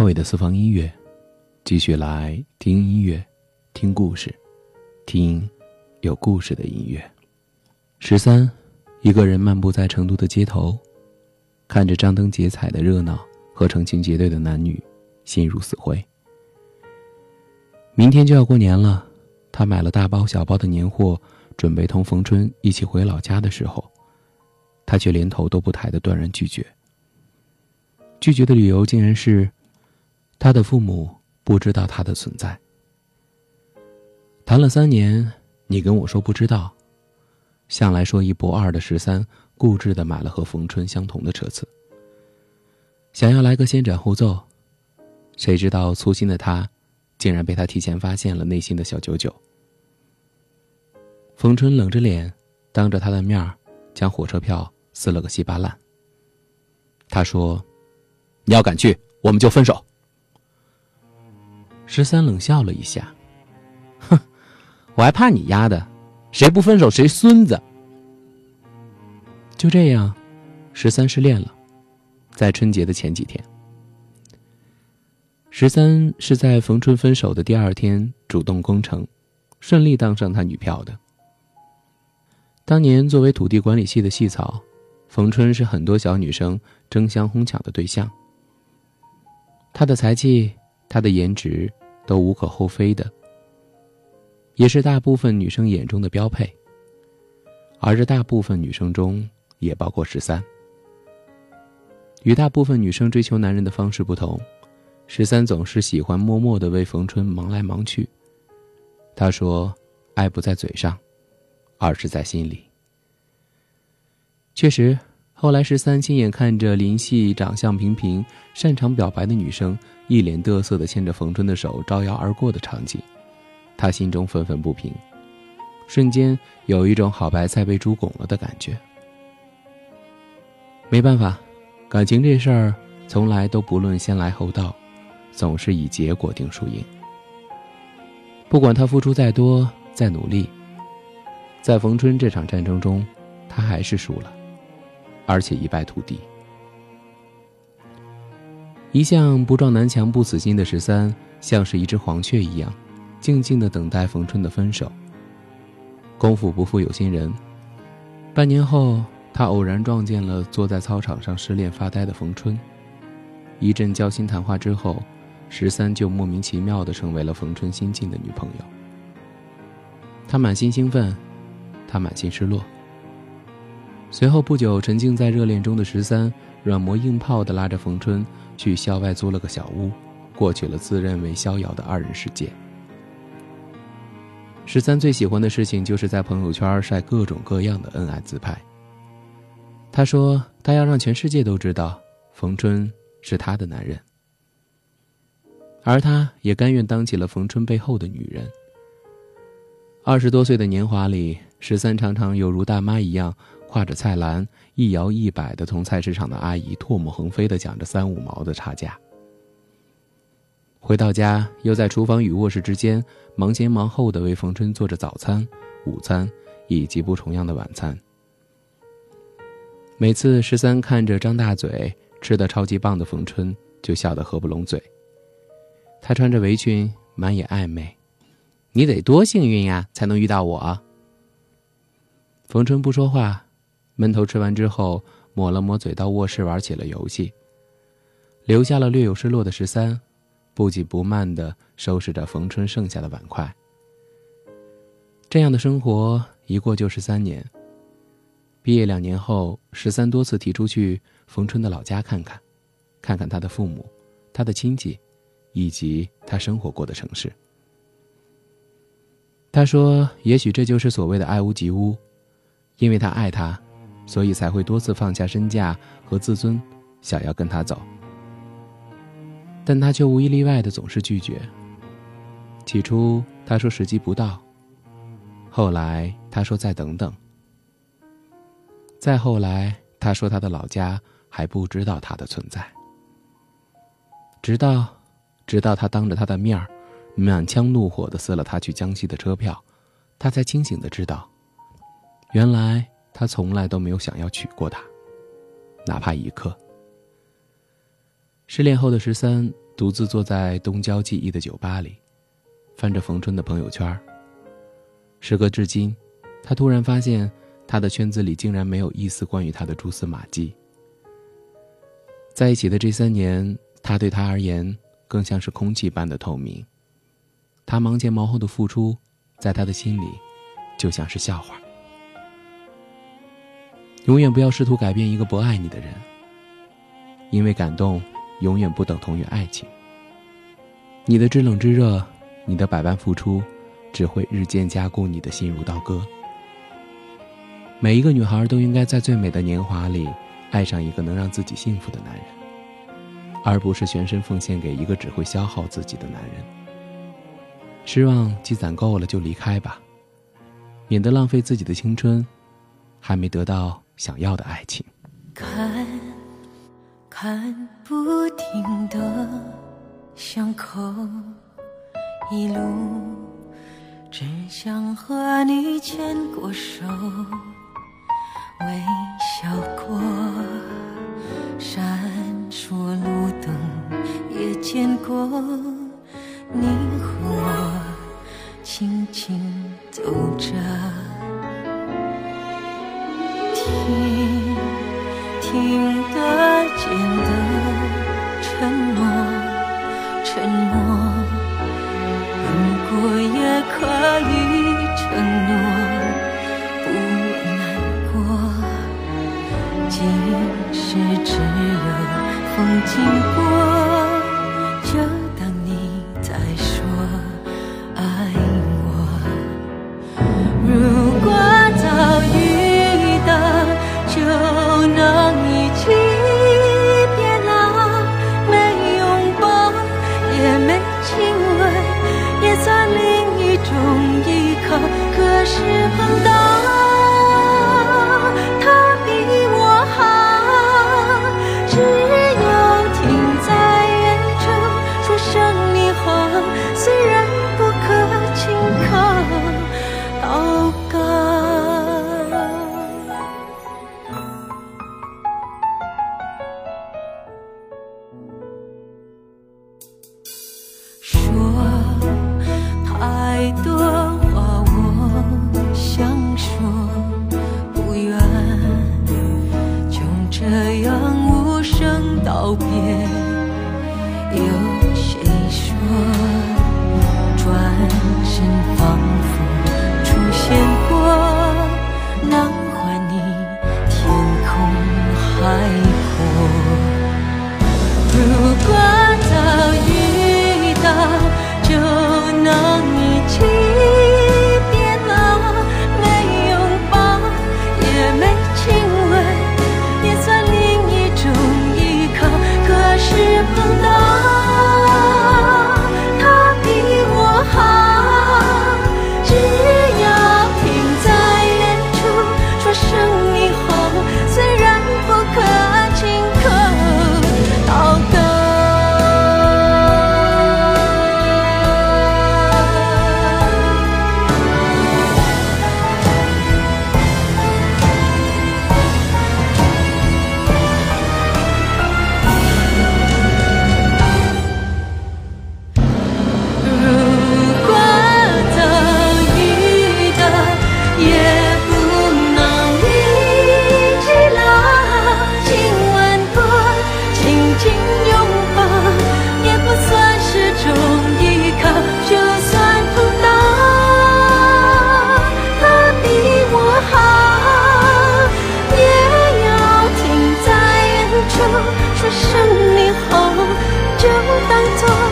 阿伟的私房音乐，继续来听音乐，听故事，听有故事的音乐。十三，一个人漫步在成都的街头，看着张灯结彩的热闹和成群结队的男女，心如死灰。明天就要过年了，他买了大包小包的年货，准备同冯春一起回老家的时候，他却连头都不抬的断然拒绝。拒绝的理由竟然是，他的父母不知道他的存在。谈了三年，你跟我说不知道，向来说一不二的十三固执的买了和冯春相同的车次，想要来个先斩后奏，谁知道粗心的他，竟然被他提前发现了内心的小九九。冯春冷着脸，当着他的面儿，将火车票撕了个稀巴烂。他说。你要敢去，我们就分手。十三冷笑了一下，哼，我还怕你丫的，谁不分手谁孙子。就这样，十三失恋了，在春节的前几天。十三是在冯春分手的第二天主动攻城，顺利当上他女票的。当年作为土地管理系的系草，冯春是很多小女生争相哄抢的对象。他的才气，他的颜值，都无可厚非的，也是大部分女生眼中的标配。而这大部分女生中，也包括十三。与大部分女生追求男人的方式不同，十三总是喜欢默默的为冯春忙来忙去。他说：“爱不在嘴上，而是在心里。”确实。后来，十三亲眼看着林夕长相平平、擅长表白的女生一脸得瑟地牵着冯春的手招摇而过的场景，他心中愤愤不平，瞬间有一种好白菜被猪拱了的感觉。没办法，感情这事儿从来都不论先来后到，总是以结果定输赢。不管他付出再多、再努力，在冯春这场战争中，他还是输了。而且一败涂地。一向不撞南墙不死心的十三，像是一只黄雀一样，静静的等待冯春的分手。功夫不负有心人，半年后，他偶然撞见了坐在操场上失恋发呆的冯春。一阵交心谈话之后，十三就莫名其妙的成为了冯春新晋的女朋友。他满心兴奋，他满心失落。随后不久，沉浸在热恋中的十三软磨硬泡地拉着冯春去校外租了个小屋，过起了自认为逍遥的二人世界。十三最喜欢的事情就是在朋友圈晒各种各样的恩爱自拍。他说：“他要让全世界都知道，冯春是他的男人，而他也甘愿当起了冯春背后的女人。”二十多岁的年华里，十三常常有如大妈一样。挎着菜篮，一摇一摆的同菜市场的阿姨唾沫横飞的讲着三五毛的差价。回到家，又在厨房与卧室之间忙前忙后的为冯春做着早餐、午餐以及不重样的晚餐。每次十三看着张大嘴吃的超级棒的冯春，就笑得合不拢嘴。他穿着围裙，满眼暧昧：“你得多幸运呀，才能遇到我。”冯春不说话。闷头吃完之后，抹了抹嘴，到卧室玩起了游戏。留下了略有失落的十三，不紧不慢地收拾着冯春剩下的碗筷。这样的生活一过就是三年。毕业两年后，十三多次提出去冯春的老家看看，看看他的父母、他的亲戚，以及他生活过的城市。他说：“也许这就是所谓的爱屋及乌，因为他爱他。”所以才会多次放下身价和自尊，想要跟他走，但他却无一例外的总是拒绝。起初他说时机不到，后来他说再等等，再后来他说他的老家还不知道他的存在。直到，直到他当着他的面儿，满腔怒火的撕了他去江西的车票，他才清醒的知道，原来。他从来都没有想要娶过她，哪怕一刻。失恋后的十三独自坐在东郊记忆的酒吧里，翻着冯春的朋友圈。时隔至今，他突然发现，他的圈子里竟然没有一丝关于他的蛛丝马迹。在一起的这三年，他对他而言更像是空气般的透明。他忙前忙后的付出，在他的心里，就像是笑话。永远不要试图改变一个不爱你的人，因为感动永远不等同于爱情。你的知冷知热，你的百般付出，只会日渐加固你的心如刀割。每一个女孩都应该在最美的年华里，爱上一个能让自己幸福的男人，而不是全身奉献给一个只会消耗自己的男人。失望积攒够了就离开吧，免得浪费自己的青春，还没得到。想要的爱情，看看不停的巷口，一路只想和你牵过手，听得见的沉默，沉默。如果也可以承诺，不难过。即使只有风经过，是碰到。这样无声道别有谁说转身仿佛当作